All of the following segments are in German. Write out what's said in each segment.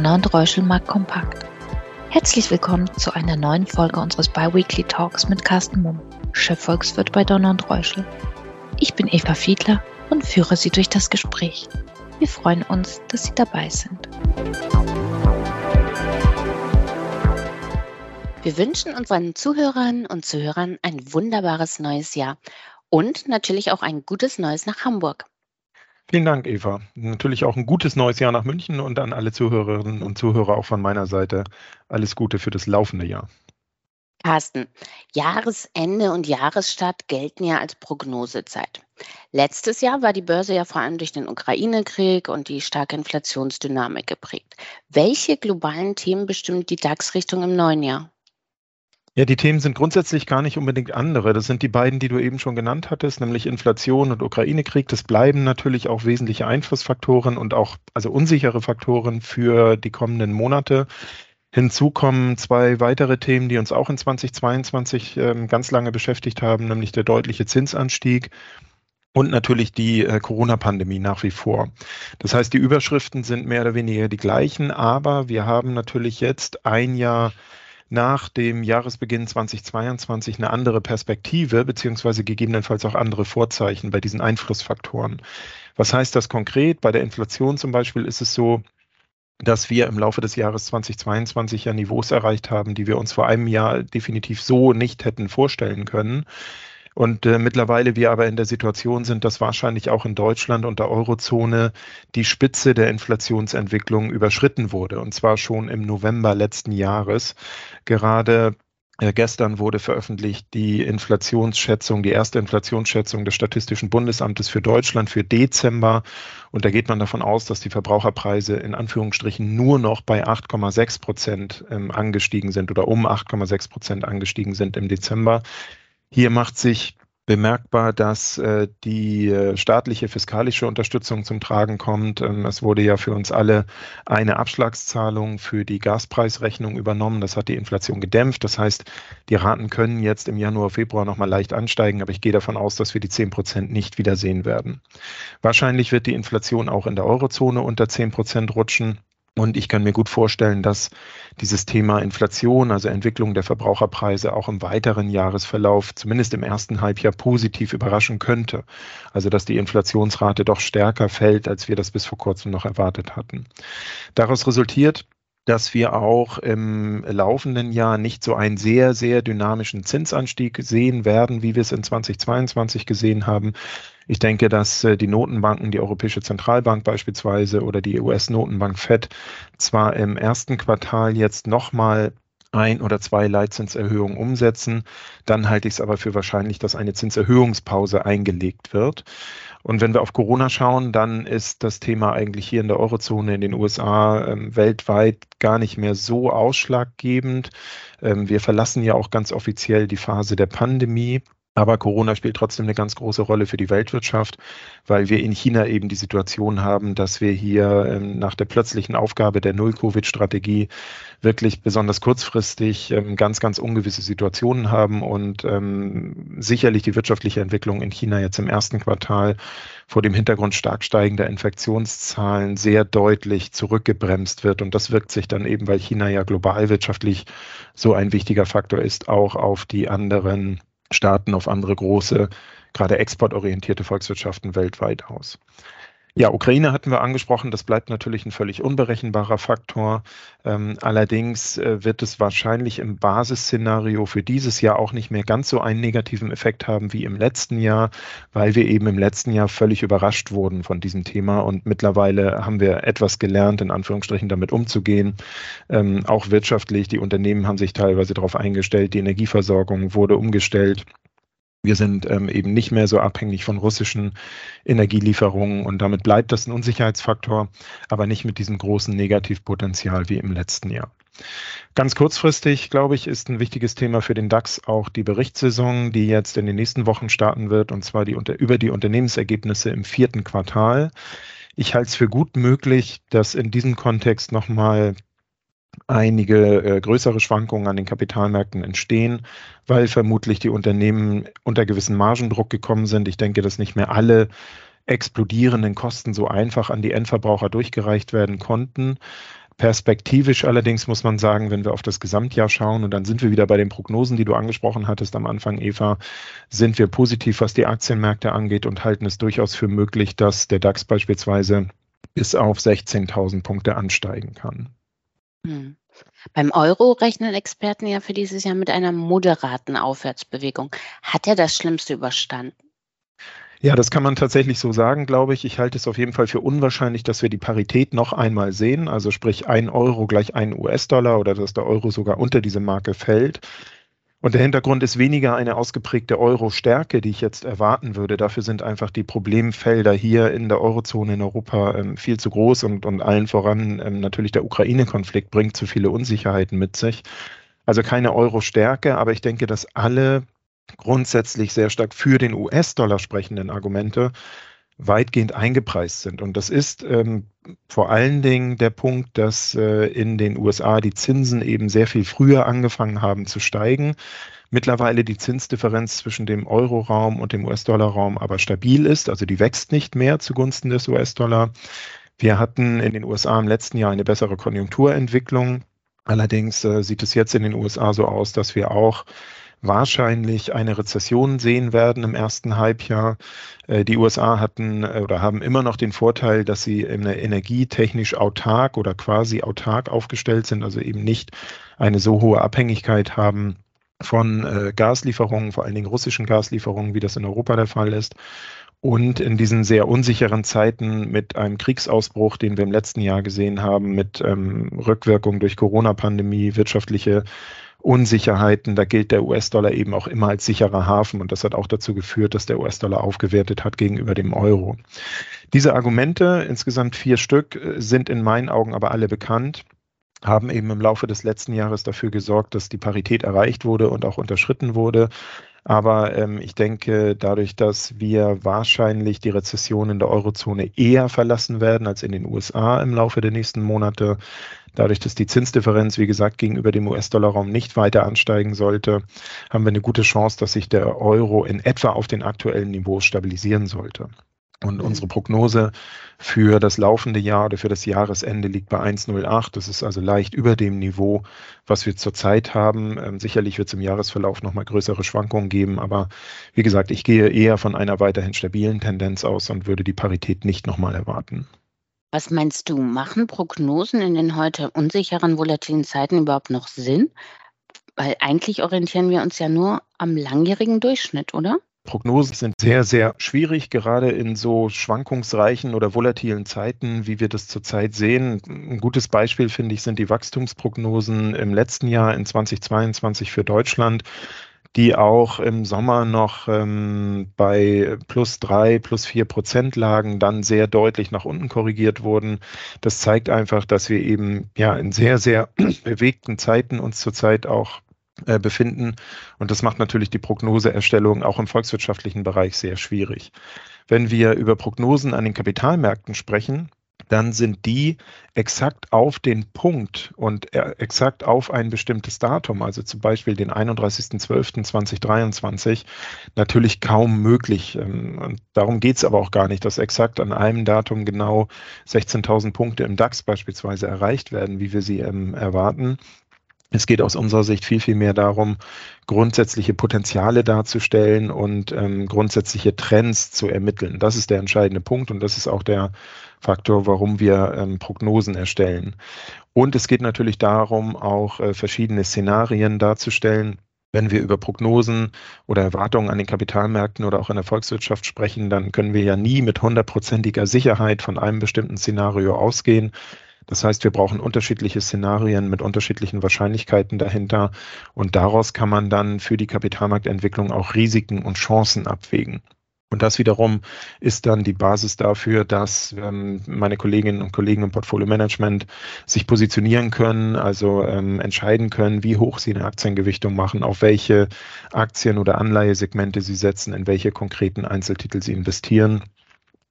Donner und Reuschel Markt Kompakt. Herzlich willkommen zu einer neuen Folge unseres Biweekly Talks mit Carsten Mumm, Chefvolkswirt bei Donner und Reuschel. Ich bin Eva Fiedler und führe Sie durch das Gespräch. Wir freuen uns, dass Sie dabei sind. Wir wünschen unseren Zuhörerinnen und Zuhörern ein wunderbares neues Jahr und natürlich auch ein gutes Neues nach Hamburg. Vielen Dank, Eva. Natürlich auch ein gutes neues Jahr nach München und an alle Zuhörerinnen und Zuhörer auch von meiner Seite alles Gute für das laufende Jahr. Carsten, Jahresende und Jahresstart gelten ja als Prognosezeit. Letztes Jahr war die Börse ja vor allem durch den Ukraine-Krieg und die starke Inflationsdynamik geprägt. Welche globalen Themen bestimmen die DAX-Richtung im neuen Jahr? Ja, die Themen sind grundsätzlich gar nicht unbedingt andere. Das sind die beiden, die du eben schon genannt hattest, nämlich Inflation und Ukraine-Krieg. Das bleiben natürlich auch wesentliche Einflussfaktoren und auch also unsichere Faktoren für die kommenden Monate. Hinzu kommen zwei weitere Themen, die uns auch in 2022 ähm, ganz lange beschäftigt haben, nämlich der deutliche Zinsanstieg und natürlich die äh, Corona-Pandemie nach wie vor. Das heißt, die Überschriften sind mehr oder weniger die gleichen, aber wir haben natürlich jetzt ein Jahr nach dem Jahresbeginn 2022 eine andere Perspektive beziehungsweise gegebenenfalls auch andere Vorzeichen bei diesen Einflussfaktoren. Was heißt das konkret? Bei der Inflation zum Beispiel ist es so, dass wir im Laufe des Jahres 2022 ja Niveaus erreicht haben, die wir uns vor einem Jahr definitiv so nicht hätten vorstellen können. Und äh, mittlerweile wir aber in der Situation sind, dass wahrscheinlich auch in Deutschland und der Eurozone die Spitze der Inflationsentwicklung überschritten wurde. Und zwar schon im November letzten Jahres. Gerade äh, Gestern wurde veröffentlicht die Inflationsschätzung, die erste Inflationsschätzung des Statistischen Bundesamtes für Deutschland für Dezember. Und da geht man davon aus, dass die Verbraucherpreise in Anführungsstrichen nur noch bei 8,6 Prozent ähm, angestiegen sind oder um 8,6 Prozent angestiegen sind im Dezember. Hier macht sich bemerkbar, dass äh, die äh, staatliche fiskalische Unterstützung zum Tragen kommt. Ähm, es wurde ja für uns alle eine Abschlagszahlung für die Gaspreisrechnung übernommen. Das hat die Inflation gedämpft. Das heißt, die Raten können jetzt im Januar, Februar nochmal leicht ansteigen, aber ich gehe davon aus, dass wir die 10 Prozent nicht wiedersehen werden. Wahrscheinlich wird die Inflation auch in der Eurozone unter 10 Prozent rutschen. Und ich kann mir gut vorstellen, dass dieses Thema Inflation, also Entwicklung der Verbraucherpreise auch im weiteren Jahresverlauf, zumindest im ersten Halbjahr, positiv überraschen könnte. Also dass die Inflationsrate doch stärker fällt, als wir das bis vor kurzem noch erwartet hatten. Daraus resultiert, dass wir auch im laufenden Jahr nicht so einen sehr, sehr dynamischen Zinsanstieg sehen werden, wie wir es in 2022 gesehen haben. Ich denke, dass äh, die Notenbanken, die Europäische Zentralbank beispielsweise oder die US-Notenbank Fed zwar im ersten Quartal jetzt nochmal ein oder zwei Leitzinserhöhungen umsetzen. Dann halte ich es aber für wahrscheinlich, dass eine Zinserhöhungspause eingelegt wird. Und wenn wir auf Corona schauen, dann ist das Thema eigentlich hier in der Eurozone, in den USA, ähm, weltweit gar nicht mehr so ausschlaggebend. Ähm, wir verlassen ja auch ganz offiziell die Phase der Pandemie. Aber Corona spielt trotzdem eine ganz große Rolle für die Weltwirtschaft, weil wir in China eben die Situation haben, dass wir hier ähm, nach der plötzlichen Aufgabe der Null-Covid-Strategie wirklich besonders kurzfristig ähm, ganz, ganz ungewisse Situationen haben und ähm, sicherlich die wirtschaftliche Entwicklung in China jetzt im ersten Quartal vor dem Hintergrund stark steigender Infektionszahlen sehr deutlich zurückgebremst wird. Und das wirkt sich dann eben, weil China ja global wirtschaftlich so ein wichtiger Faktor ist, auch auf die anderen Staaten, auf andere große, gerade exportorientierte Volkswirtschaften weltweit aus. Ja, Ukraine hatten wir angesprochen, das bleibt natürlich ein völlig unberechenbarer Faktor. Ähm, allerdings äh, wird es wahrscheinlich im Basisszenario für dieses Jahr auch nicht mehr ganz so einen negativen Effekt haben wie im letzten Jahr, weil wir eben im letzten Jahr völlig überrascht wurden von diesem Thema und mittlerweile haben wir etwas gelernt, in Anführungsstrichen damit umzugehen. Ähm, auch wirtschaftlich, die Unternehmen haben sich teilweise darauf eingestellt, die Energieversorgung wurde umgestellt. Wir sind ähm, eben nicht mehr so abhängig von russischen Energielieferungen und damit bleibt das ein Unsicherheitsfaktor, aber nicht mit diesem großen Negativpotenzial wie im letzten Jahr. Ganz kurzfristig, glaube ich, ist ein wichtiges Thema für den DAX auch die Berichtssaison, die jetzt in den nächsten Wochen starten wird, und zwar die unter, über die Unternehmensergebnisse im vierten Quartal. Ich halte es für gut möglich, dass in diesem Kontext nochmal einige äh, größere Schwankungen an den Kapitalmärkten entstehen, weil vermutlich die Unternehmen unter gewissen Margendruck gekommen sind. Ich denke, dass nicht mehr alle explodierenden Kosten so einfach an die Endverbraucher durchgereicht werden konnten. Perspektivisch allerdings muss man sagen, wenn wir auf das Gesamtjahr schauen, und dann sind wir wieder bei den Prognosen, die du angesprochen hattest am Anfang, Eva, sind wir positiv, was die Aktienmärkte angeht und halten es durchaus für möglich, dass der DAX beispielsweise bis auf 16.000 Punkte ansteigen kann. Hm. Beim Euro rechnen Experten ja für dieses Jahr mit einer moderaten Aufwärtsbewegung. Hat er das Schlimmste überstanden? Ja, das kann man tatsächlich so sagen, glaube ich. Ich halte es auf jeden Fall für unwahrscheinlich, dass wir die Parität noch einmal sehen, also sprich ein Euro gleich ein US-Dollar oder dass der Euro sogar unter diese Marke fällt. Und der Hintergrund ist weniger eine ausgeprägte Euro-Stärke, die ich jetzt erwarten würde. Dafür sind einfach die Problemfelder hier in der Eurozone in Europa ähm, viel zu groß und, und allen voran ähm, natürlich der Ukraine-Konflikt bringt zu viele Unsicherheiten mit sich. Also keine Euro-Stärke, aber ich denke, dass alle grundsätzlich sehr stark für den US-Dollar sprechenden Argumente weitgehend eingepreist sind. Und das ist ähm, vor allen Dingen der Punkt, dass äh, in den USA die Zinsen eben sehr viel früher angefangen haben zu steigen. Mittlerweile die Zinsdifferenz zwischen dem Euro-Raum und dem US-Dollar-Raum aber stabil ist, also die wächst nicht mehr zugunsten des US-Dollar. Wir hatten in den USA im letzten Jahr eine bessere Konjunkturentwicklung. Allerdings äh, sieht es jetzt in den USA so aus, dass wir auch wahrscheinlich eine Rezession sehen werden im ersten Halbjahr. Äh, die USA hatten äh, oder haben immer noch den Vorteil, dass sie energietechnisch autark oder quasi autark aufgestellt sind, also eben nicht eine so hohe Abhängigkeit haben von äh, Gaslieferungen, vor allen Dingen russischen Gaslieferungen, wie das in Europa der Fall ist. Und in diesen sehr unsicheren Zeiten mit einem Kriegsausbruch, den wir im letzten Jahr gesehen haben, mit ähm, Rückwirkung durch Corona-Pandemie, wirtschaftliche Unsicherheiten. Da gilt der US-Dollar eben auch immer als sicherer Hafen und das hat auch dazu geführt, dass der US-Dollar aufgewertet hat gegenüber dem Euro. Diese Argumente, insgesamt vier Stück, sind in meinen Augen aber alle bekannt haben eben im Laufe des letzten Jahres dafür gesorgt, dass die Parität erreicht wurde und auch unterschritten wurde. Aber ähm, ich denke, dadurch, dass wir wahrscheinlich die Rezession in der Eurozone eher verlassen werden als in den USA im Laufe der nächsten Monate, Dadurch, dass die Zinsdifferenz, wie gesagt, gegenüber dem US-Dollar-Raum nicht weiter ansteigen sollte, haben wir eine gute Chance, dass sich der Euro in etwa auf den aktuellen Niveau stabilisieren sollte. Und unsere Prognose für das laufende Jahr oder für das Jahresende liegt bei 1,08. Das ist also leicht über dem Niveau, was wir zurzeit haben. Ähm, sicherlich wird es im Jahresverlauf nochmal größere Schwankungen geben, aber wie gesagt, ich gehe eher von einer weiterhin stabilen Tendenz aus und würde die Parität nicht nochmal erwarten. Was meinst du, machen Prognosen in den heute unsicheren, volatilen Zeiten überhaupt noch Sinn? Weil eigentlich orientieren wir uns ja nur am langjährigen Durchschnitt, oder? Prognosen sind sehr, sehr schwierig, gerade in so schwankungsreichen oder volatilen Zeiten, wie wir das zurzeit sehen. Ein gutes Beispiel, finde ich, sind die Wachstumsprognosen im letzten Jahr in 2022 für Deutschland die auch im Sommer noch ähm, bei plus drei, plus vier Prozent lagen, dann sehr deutlich nach unten korrigiert wurden. Das zeigt einfach, dass wir eben ja in sehr, sehr bewegten Zeiten uns zurzeit auch befinden. Und das macht natürlich die Prognoseerstellung auch im volkswirtschaftlichen Bereich sehr schwierig. Wenn wir über Prognosen an den Kapitalmärkten sprechen, dann sind die exakt auf den Punkt und äh, exakt auf ein bestimmtes Datum, also zum Beispiel den 31.12.2023, natürlich kaum möglich. Ähm, und darum geht es aber auch gar nicht, dass exakt an einem Datum genau 16.000 Punkte im DAX beispielsweise erreicht werden, wie wir sie ähm, erwarten. Es geht aus unserer Sicht viel, viel mehr darum, grundsätzliche Potenziale darzustellen und ähm, grundsätzliche Trends zu ermitteln. Das ist der entscheidende Punkt und das ist auch der Faktor, warum wir ähm, Prognosen erstellen. Und es geht natürlich darum, auch äh, verschiedene Szenarien darzustellen. Wenn wir über Prognosen oder Erwartungen an den Kapitalmärkten oder auch in der Volkswirtschaft sprechen, dann können wir ja nie mit hundertprozentiger Sicherheit von einem bestimmten Szenario ausgehen. Das heißt, wir brauchen unterschiedliche Szenarien mit unterschiedlichen Wahrscheinlichkeiten dahinter und daraus kann man dann für die Kapitalmarktentwicklung auch Risiken und Chancen abwägen. Und das wiederum ist dann die Basis dafür, dass ähm, meine Kolleginnen und Kollegen im Portfolio Management sich positionieren können, also ähm, entscheiden können, wie hoch sie eine Aktiengewichtung machen, auf welche Aktien- oder Anleihesegmente sie setzen, in welche konkreten Einzeltitel sie investieren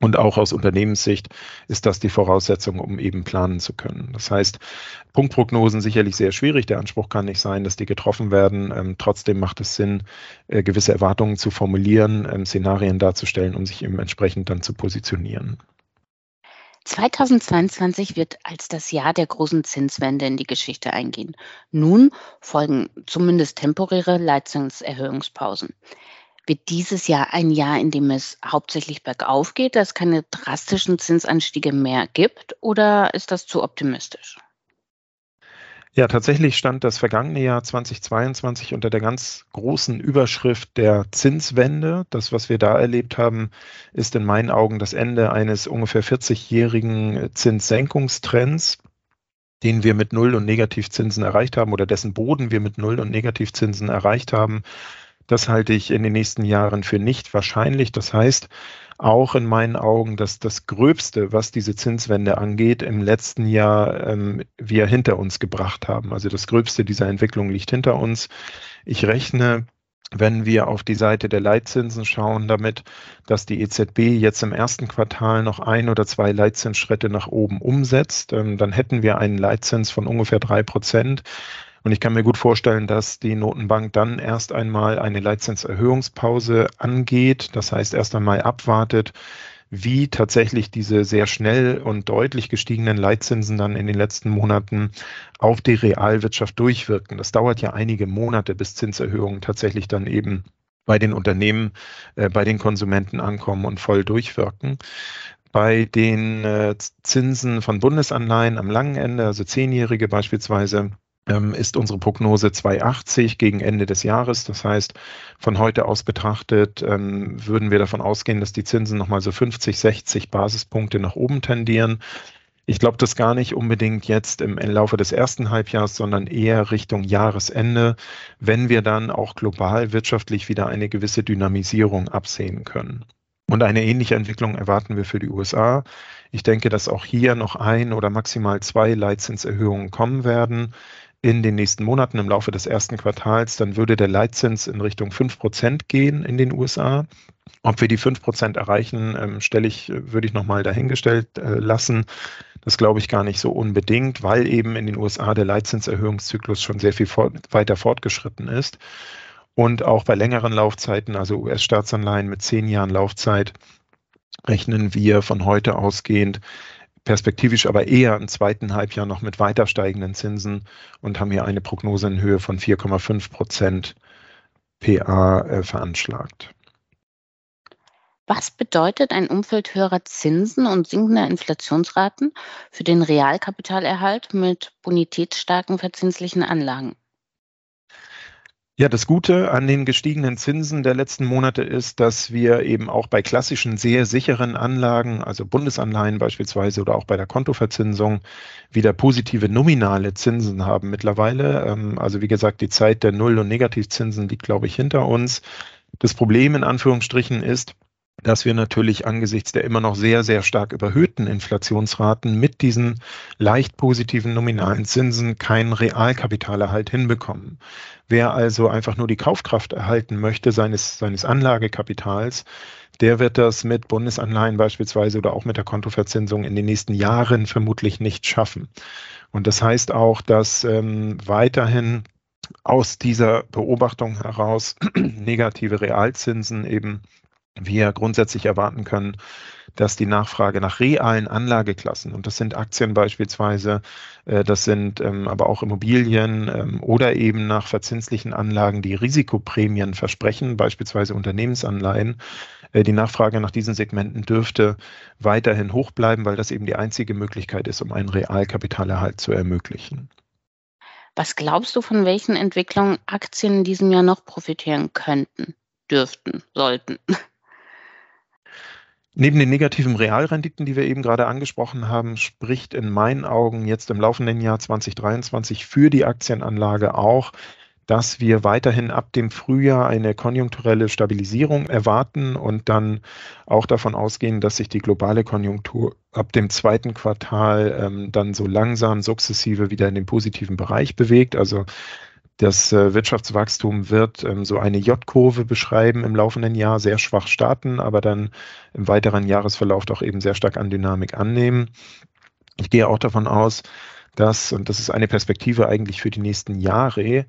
und auch aus Unternehmenssicht ist das die Voraussetzung, um eben planen zu können. Das heißt, Punktprognosen sicherlich sehr schwierig. Der Anspruch kann nicht sein, dass die getroffen werden. Ähm, trotzdem macht es Sinn, äh, gewisse Erwartungen zu formulieren, ähm, Szenarien darzustellen, um sich eben entsprechend dann zu positionieren. 2022 wird als das Jahr der großen Zinswende in die Geschichte eingehen. Nun folgen zumindest temporäre Leitzinserhöhungspausen. Wird dieses Jahr ein Jahr, in dem es hauptsächlich bergauf geht, dass es keine drastischen Zinsanstiege mehr gibt, oder ist das zu optimistisch? Ja, tatsächlich stand das vergangene Jahr 2022 unter der ganz großen Überschrift der Zinswende. Das, was wir da erlebt haben, ist in meinen Augen das Ende eines ungefähr 40-jährigen Zinssenkungstrends, den wir mit Null- und Negativzinsen erreicht haben oder dessen Boden wir mit Null- und Negativzinsen erreicht haben. Das halte ich in den nächsten Jahren für nicht wahrscheinlich. Das heißt, auch in meinen Augen, dass das Gröbste, was diese Zinswende angeht, im letzten Jahr ähm, wir hinter uns gebracht haben. Also das Gröbste dieser Entwicklung liegt hinter uns. Ich rechne wenn wir auf die Seite der Leitzinsen schauen, damit, dass die EZB jetzt im ersten Quartal noch ein oder zwei Leitzinsschritte nach oben umsetzt, ähm, dann hätten wir einen Leitzins von ungefähr drei Prozent. Und ich kann mir gut vorstellen, dass die Notenbank dann erst einmal eine Leitzinserhöhungspause angeht. Das heißt, erst einmal abwartet, wie tatsächlich diese sehr schnell und deutlich gestiegenen Leitzinsen dann in den letzten Monaten auf die Realwirtschaft durchwirken. Das dauert ja einige Monate, bis Zinserhöhungen tatsächlich dann eben bei den Unternehmen, äh, bei den Konsumenten ankommen und voll durchwirken. Bei den äh, Zinsen von Bundesanleihen am langen Ende, also Zehnjährige beispielsweise, ist unsere Prognose 280 gegen Ende des Jahres. Das heißt, von heute aus betrachtet ähm, würden wir davon ausgehen, dass die Zinsen nochmal so 50, 60 Basispunkte nach oben tendieren. Ich glaube das gar nicht unbedingt jetzt im Laufe des ersten Halbjahres, sondern eher Richtung Jahresende, wenn wir dann auch global wirtschaftlich wieder eine gewisse Dynamisierung absehen können. Und eine ähnliche Entwicklung erwarten wir für die USA. Ich denke, dass auch hier noch ein oder maximal zwei Leitzinserhöhungen kommen werden in den nächsten Monaten im Laufe des ersten Quartals, dann würde der Leitzins in Richtung 5% gehen in den USA. Ob wir die 5% erreichen, ähm, stelle ich, würde ich nochmal dahingestellt äh, lassen. Das glaube ich gar nicht so unbedingt, weil eben in den USA der Leitzinserhöhungszyklus schon sehr viel fort, weiter fortgeschritten ist. Und auch bei längeren Laufzeiten, also US-Staatsanleihen mit zehn Jahren Laufzeit, rechnen wir von heute ausgehend perspektivisch aber eher im zweiten Halbjahr noch mit weiter steigenden Zinsen und haben hier eine Prognose in Höhe von 4,5 Prozent PA äh, veranschlagt. Was bedeutet ein Umfeld höherer Zinsen und sinkender Inflationsraten für den Realkapitalerhalt mit bonitätsstarken verzinslichen Anlagen? Ja, das Gute an den gestiegenen Zinsen der letzten Monate ist, dass wir eben auch bei klassischen sehr sicheren Anlagen, also Bundesanleihen beispielsweise oder auch bei der Kontoverzinsung, wieder positive nominale Zinsen haben mittlerweile. Ähm, also wie gesagt, die Zeit der Null- und Negativzinsen liegt, glaube ich, hinter uns. Das Problem in Anführungsstrichen ist, dass wir natürlich angesichts der immer noch sehr, sehr stark überhöhten Inflationsraten mit diesen leicht positiven nominalen Zinsen keinen Realkapitalerhalt hinbekommen. Wer also einfach nur die Kaufkraft erhalten möchte seines, seines Anlagekapitals, der wird das mit Bundesanleihen beispielsweise oder auch mit der Kontoverzinsung in den nächsten Jahren vermutlich nicht schaffen. Und das heißt auch, dass ähm, weiterhin aus dieser Beobachtung heraus negative Realzinsen eben wir grundsätzlich erwarten können, dass die Nachfrage nach realen Anlageklassen, und das sind Aktien beispielsweise, äh, das sind ähm, aber auch Immobilien ähm, oder eben nach verzinslichen Anlagen, die Risikoprämien versprechen, beispielsweise Unternehmensanleihen, äh, die Nachfrage nach diesen Segmenten dürfte weiterhin hoch bleiben, weil das eben die einzige Möglichkeit ist, um einen Realkapitalerhalt zu ermöglichen. Was glaubst du, von welchen Entwicklungen Aktien in diesem Jahr noch profitieren könnten, dürften, sollten? Neben den negativen Realrenditen, die wir eben gerade angesprochen haben, spricht in meinen Augen jetzt im laufenden Jahr 2023 für die Aktienanlage auch, dass wir weiterhin ab dem Frühjahr eine konjunkturelle Stabilisierung erwarten und dann auch davon ausgehen, dass sich die globale Konjunktur ab dem zweiten Quartal ähm, dann so langsam sukzessive wieder in den positiven Bereich bewegt. Also das äh, Wirtschaftswachstum wird ähm, so eine J-Kurve beschreiben im laufenden Jahr, sehr schwach starten, aber dann im weiteren Jahresverlauf doch eben sehr stark an Dynamik annehmen. Ich gehe auch davon aus, dass, und das ist eine Perspektive eigentlich für die nächsten Jahre,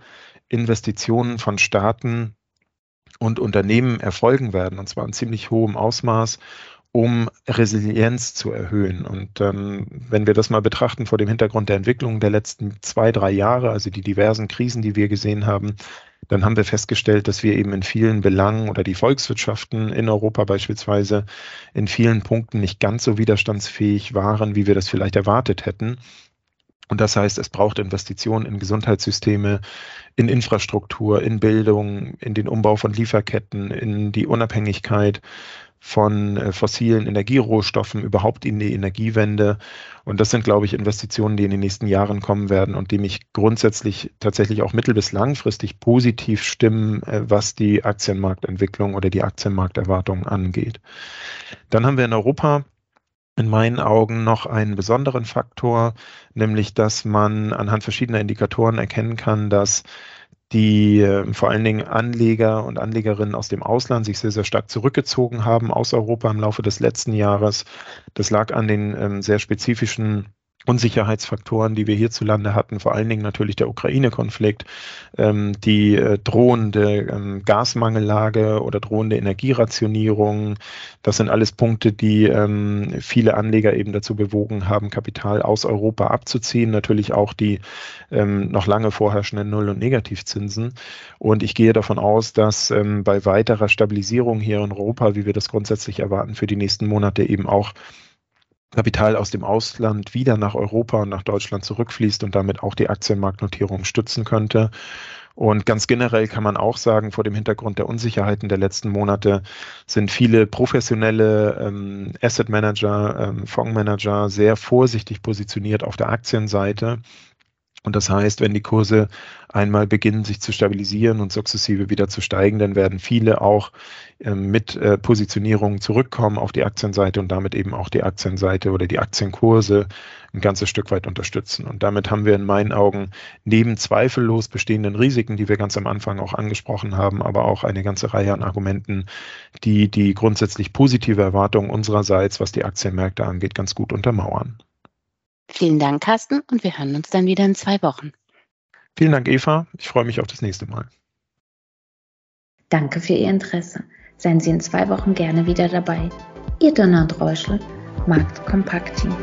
Investitionen von Staaten und Unternehmen erfolgen werden, und zwar in ziemlich hohem Ausmaß, um Resilienz zu erhöhen. Und ähm, wenn wir das mal betrachten vor dem Hintergrund der Entwicklung der letzten zwei, drei Jahre, also die diversen Krisen, die wir gesehen haben, dann haben wir festgestellt, dass wir eben in vielen Belangen oder die Volkswirtschaften in Europa beispielsweise in vielen Punkten nicht ganz so widerstandsfähig waren, wie wir das vielleicht erwartet hätten. Und das heißt, es braucht Investitionen in Gesundheitssysteme, in Infrastruktur, in Bildung, in den Umbau von Lieferketten, in die Unabhängigkeit von äh, fossilen Energierohstoffen überhaupt in die Energiewende. Und das sind, glaube ich, Investitionen, die in den nächsten Jahren kommen werden und die mich grundsätzlich tatsächlich auch mittel- bis langfristig positiv stimmen, äh, was die Aktienmarktentwicklung oder die Aktienmarkterwartungen angeht. Dann haben wir in Europa in meinen Augen noch einen besonderen Faktor, nämlich dass man anhand verschiedener Indikatoren erkennen kann, dass die äh, vor allen Dingen Anleger und Anlegerinnen aus dem Ausland sich sehr, sehr stark zurückgezogen haben aus Europa im Laufe des letzten Jahres. Das lag an den ähm, sehr spezifischen Unsicherheitsfaktoren, die wir hierzulande hatten, vor allen Dingen natürlich der Ukraine-Konflikt, ähm, die äh, drohende ähm, Gasmangellage oder drohende Energierationierung. Das sind alles Punkte, die ähm, viele Anleger eben dazu bewogen haben, Kapital aus Europa abzuziehen. Natürlich auch die ähm, noch lange vorherrschenden Null- und Negativzinsen. Und ich gehe davon aus, dass ähm, bei weiterer Stabilisierung hier in Europa, wie wir das grundsätzlich erwarten, für die nächsten Monate eben auch Kapital aus dem Ausland wieder nach Europa und nach Deutschland zurückfließt und damit auch die Aktienmarktnotierung stützen könnte. Und ganz generell kann man auch sagen, vor dem Hintergrund der Unsicherheiten der letzten Monate sind viele professionelle ähm, Asset Manager, ähm, Fondsmanager sehr vorsichtig positioniert auf der Aktienseite und das heißt, wenn die Kurse einmal beginnen, sich zu stabilisieren und sukzessive wieder zu steigen, dann werden viele auch äh, mit äh, Positionierungen zurückkommen auf die Aktienseite und damit eben auch die Aktienseite oder die Aktienkurse ein ganzes Stück weit unterstützen. Und damit haben wir in meinen Augen neben zweifellos bestehenden Risiken, die wir ganz am Anfang auch angesprochen haben, aber auch eine ganze Reihe an Argumenten, die die grundsätzlich positive Erwartung unsererseits, was die Aktienmärkte angeht, ganz gut untermauern. Vielen Dank, Carsten, und wir hören uns dann wieder in zwei Wochen. Vielen Dank, Eva. Ich freue mich auf das nächste Mal. Danke für Ihr Interesse. Seien Sie in zwei Wochen gerne wieder dabei. Ihr Donner und Reuschel, Markt Kompakt Team.